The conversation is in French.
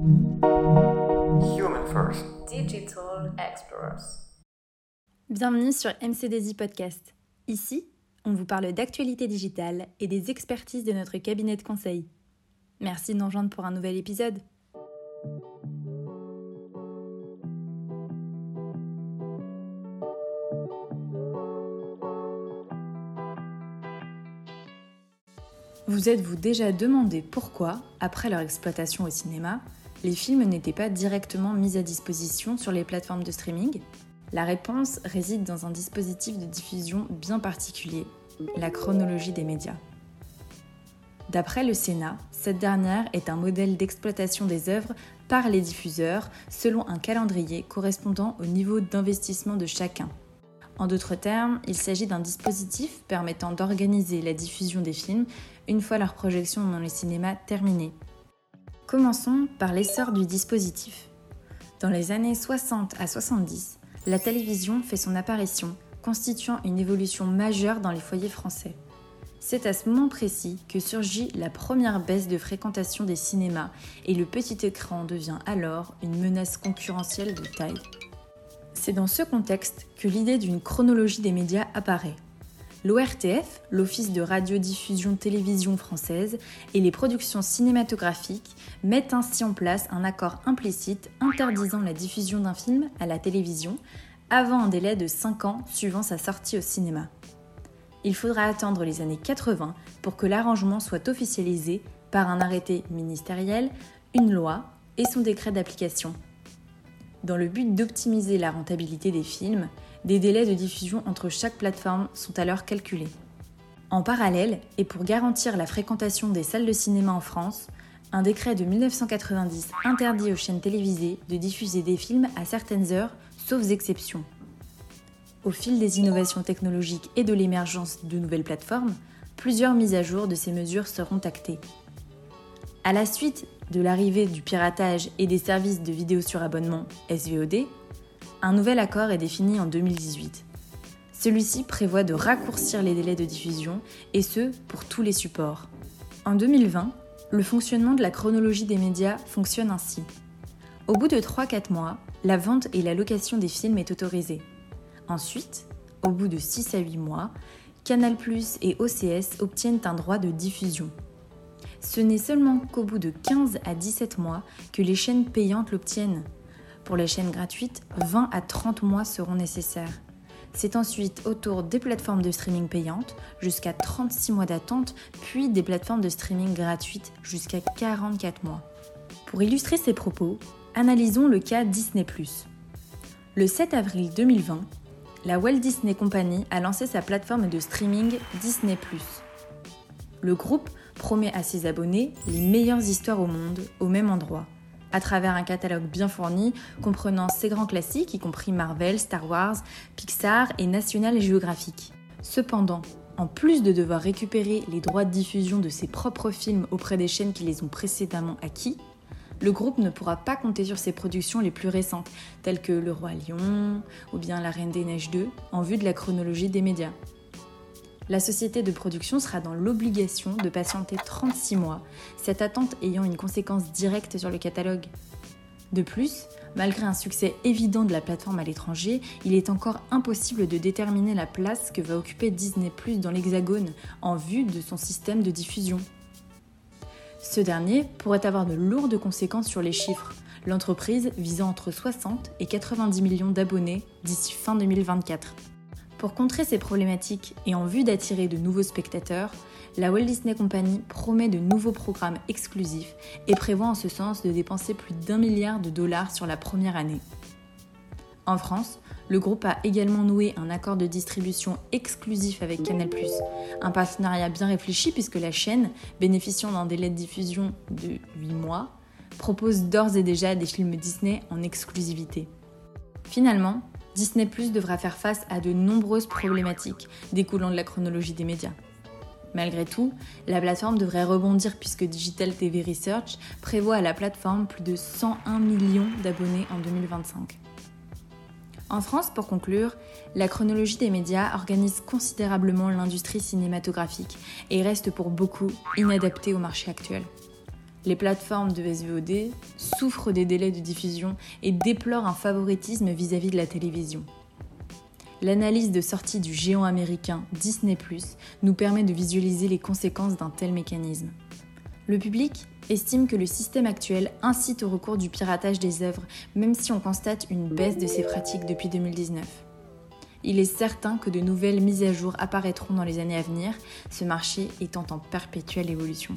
Human First. Digital Explorers. Bienvenue sur MCDZ Podcast. Ici, on vous parle d'actualité digitale et des expertises de notre cabinet de conseil. Merci de nous rejoindre pour un nouvel épisode. Vous êtes-vous déjà demandé pourquoi, après leur exploitation au cinéma, les films n'étaient pas directement mis à disposition sur les plateformes de streaming La réponse réside dans un dispositif de diffusion bien particulier, la chronologie des médias. D'après le Sénat, cette dernière est un modèle d'exploitation des œuvres par les diffuseurs selon un calendrier correspondant au niveau d'investissement de chacun. En d'autres termes, il s'agit d'un dispositif permettant d'organiser la diffusion des films une fois leur projection dans les cinémas terminée. Commençons par l'essor du dispositif. Dans les années 60 à 70, la télévision fait son apparition, constituant une évolution majeure dans les foyers français. C'est à ce moment précis que surgit la première baisse de fréquentation des cinémas et le petit écran devient alors une menace concurrentielle de taille. C'est dans ce contexte que l'idée d'une chronologie des médias apparaît. L'ORTF, l'Office de radiodiffusion télévision française, et les productions cinématographiques mettent ainsi en place un accord implicite interdisant la diffusion d'un film à la télévision avant un délai de 5 ans suivant sa sortie au cinéma. Il faudra attendre les années 80 pour que l'arrangement soit officialisé par un arrêté ministériel, une loi et son décret d'application. Dans le but d'optimiser la rentabilité des films, des délais de diffusion entre chaque plateforme sont alors calculés. En parallèle, et pour garantir la fréquentation des salles de cinéma en France, un décret de 1990 interdit aux chaînes télévisées de diffuser des films à certaines heures, sauf exceptions. Au fil des innovations technologiques et de l'émergence de nouvelles plateformes, plusieurs mises à jour de ces mesures seront actées. À la suite de l'arrivée du piratage et des services de vidéo sur abonnement SVOD, un nouvel accord est défini en 2018. Celui-ci prévoit de raccourcir les délais de diffusion, et ce, pour tous les supports. En 2020, le fonctionnement de la chronologie des médias fonctionne ainsi. Au bout de 3-4 mois, la vente et la location des films est autorisée. Ensuite, au bout de 6 à 8 mois, Canal ⁇ et OCS obtiennent un droit de diffusion. Ce n'est seulement qu'au bout de 15 à 17 mois que les chaînes payantes l'obtiennent. Pour les chaînes gratuites, 20 à 30 mois seront nécessaires. C'est ensuite au tour des plateformes de streaming payantes, jusqu'à 36 mois d'attente, puis des plateformes de streaming gratuites, jusqu'à 44 mois. Pour illustrer ces propos, analysons le cas Disney ⁇ Le 7 avril 2020, la Walt Disney Company a lancé sa plateforme de streaming Disney ⁇ Le groupe promet à ses abonnés les meilleures histoires au monde, au même endroit, à travers un catalogue bien fourni comprenant ses grands classiques, y compris Marvel, Star Wars, Pixar et National Geographic. Cependant, en plus de devoir récupérer les droits de diffusion de ses propres films auprès des chaînes qui les ont précédemment acquis, le groupe ne pourra pas compter sur ses productions les plus récentes, telles que Le Roi Lion ou bien La Reine des Neiges 2, en vue de la chronologie des médias la société de production sera dans l'obligation de patienter 36 mois, cette attente ayant une conséquence directe sur le catalogue. De plus, malgré un succès évident de la plateforme à l'étranger, il est encore impossible de déterminer la place que va occuper Disney ⁇ dans l'Hexagone en vue de son système de diffusion. Ce dernier pourrait avoir de lourdes conséquences sur les chiffres, l'entreprise visant entre 60 et 90 millions d'abonnés d'ici fin 2024. Pour contrer ces problématiques et en vue d'attirer de nouveaux spectateurs, la Walt Disney Company promet de nouveaux programmes exclusifs et prévoit en ce sens de dépenser plus d'un milliard de dollars sur la première année. En France, le groupe a également noué un accord de distribution exclusif avec Canal+, un partenariat bien réfléchi puisque la chaîne, bénéficiant d'un délai de diffusion de 8 mois, propose d'ores et déjà des films Disney en exclusivité. Finalement, Disney devra faire face à de nombreuses problématiques découlant de la chronologie des médias. Malgré tout, la plateforme devrait rebondir puisque Digital TV Research prévoit à la plateforme plus de 101 millions d'abonnés en 2025. En France, pour conclure, la chronologie des médias organise considérablement l'industrie cinématographique et reste pour beaucoup inadaptée au marché actuel. Les plateformes de SVOD souffrent des délais de diffusion et déplorent un favoritisme vis-à-vis de la télévision. L'analyse de sortie du géant américain Disney ⁇ nous permet de visualiser les conséquences d'un tel mécanisme. Le public estime que le système actuel incite au recours du piratage des œuvres, même si on constate une baisse de ces pratiques depuis 2019. Il est certain que de nouvelles mises à jour apparaîtront dans les années à venir, ce marché étant en perpétuelle évolution.